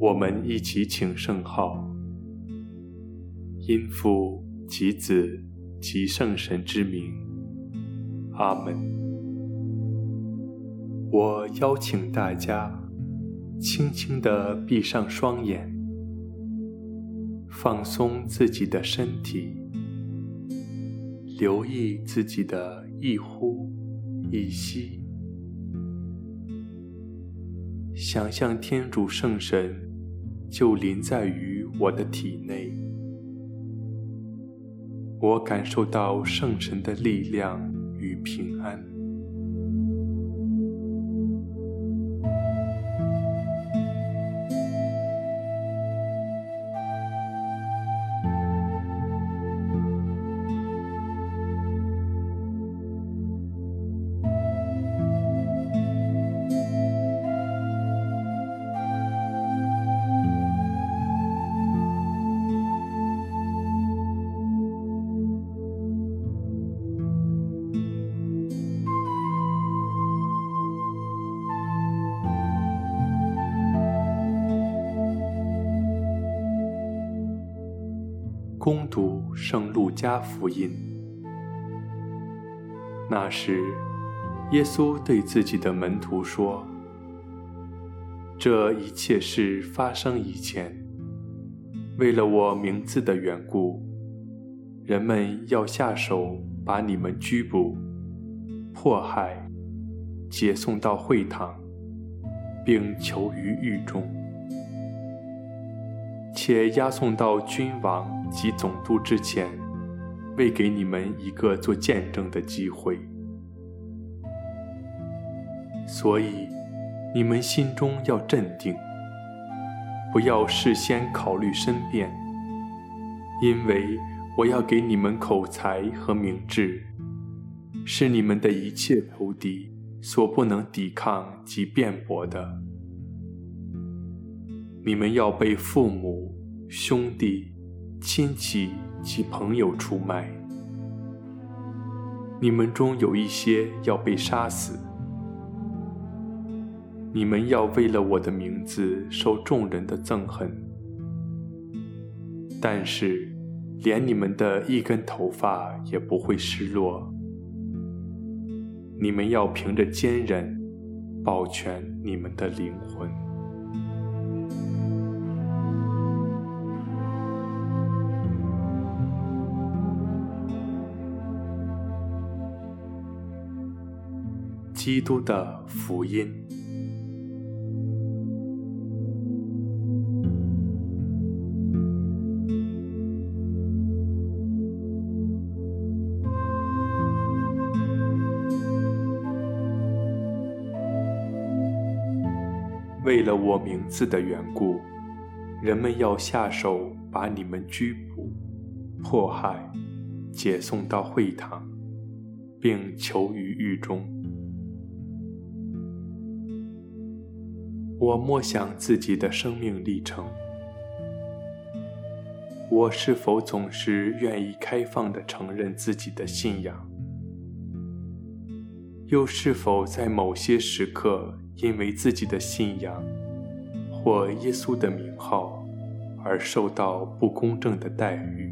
我们一起请圣号，因父及子及圣神之名，阿门。我邀请大家轻轻地闭上双眼，放松自己的身体，留意自己的一呼一吸，想象天主圣神。就临在于我的体内，我感受到圣神的力量与平安。圣路加福音。那时，耶稣对自己的门徒说：“这一切事发生以前，为了我名字的缘故，人们要下手把你们拘捕、迫害、解送到会堂，并囚于狱中。”且押送到君王及总督之前，为给你们一个做见证的机会。所以，你们心中要镇定，不要事先考虑申辩，因为我要给你们口才和明智，是你们的一切仇敌所不能抵抗及辩驳的。你们要被父母、兄弟、亲戚及朋友出卖，你们中有一些要被杀死。你们要为了我的名字受众人的憎恨，但是连你们的一根头发也不会失落。你们要凭着坚忍保全你们的灵魂。基督的福音。为了我名字的缘故，人们要下手把你们拘捕、迫害、解送到会堂，并囚于狱中。我默想自己的生命历程，我是否总是愿意开放地承认自己的信仰？又是否在某些时刻，因为自己的信仰或耶稣的名号而受到不公正的待遇？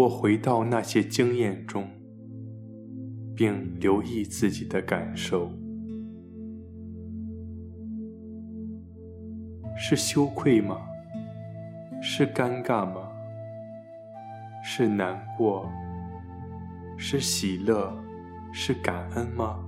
我回到那些经验中，并留意自己的感受：是羞愧吗？是尴尬吗？是难过？是喜乐？是感恩吗？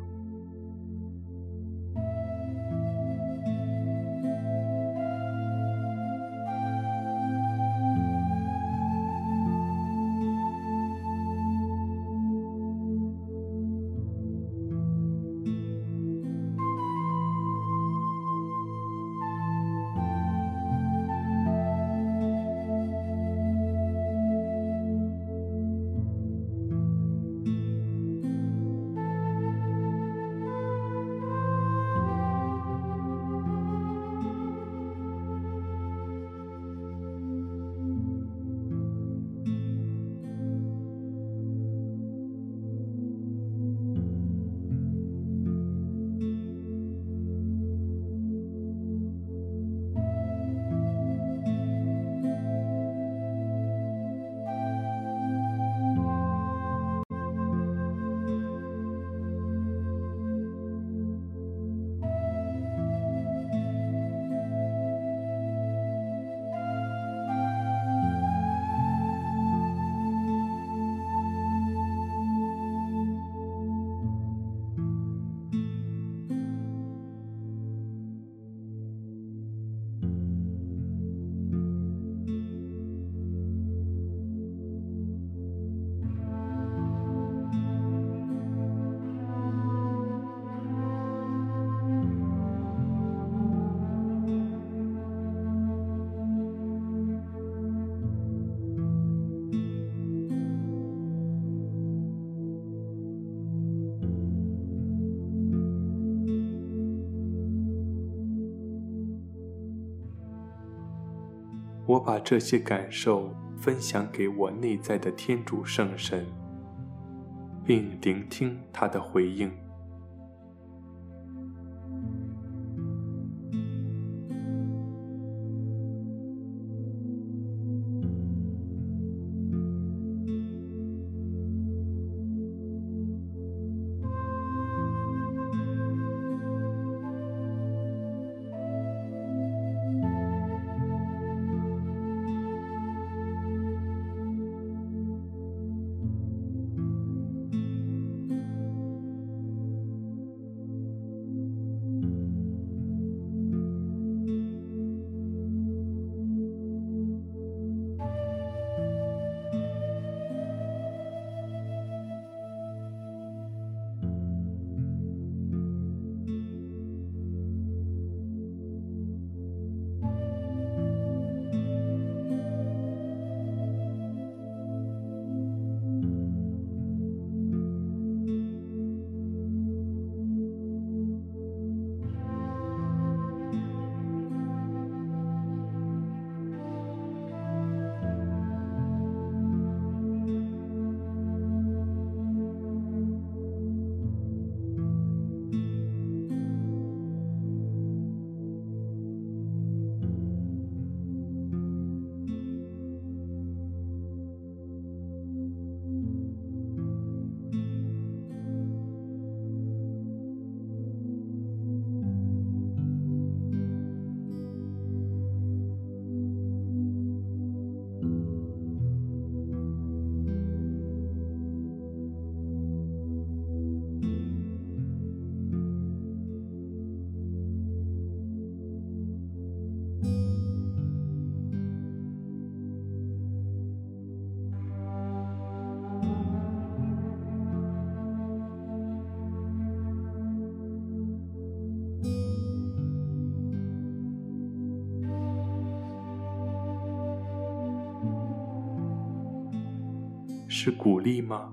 我把这些感受分享给我内在的天主圣神，并聆听他的回应。是鼓励吗？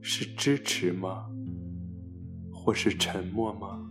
是支持吗？或是沉默吗？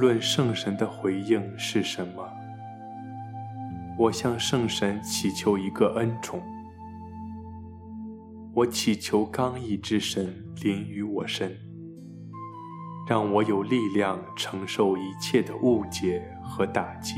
论圣神的回应是什么，我向圣神祈求一个恩宠。我祈求刚毅之神临于我身，让我有力量承受一切的误解和打击。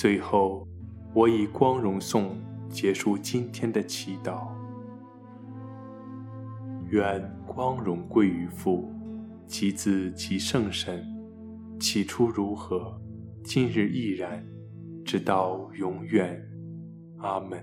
最后，我以光荣颂结束今天的祈祷。愿光荣归于父，及子，及圣神。起初如何，今日亦然，直到永远。阿门。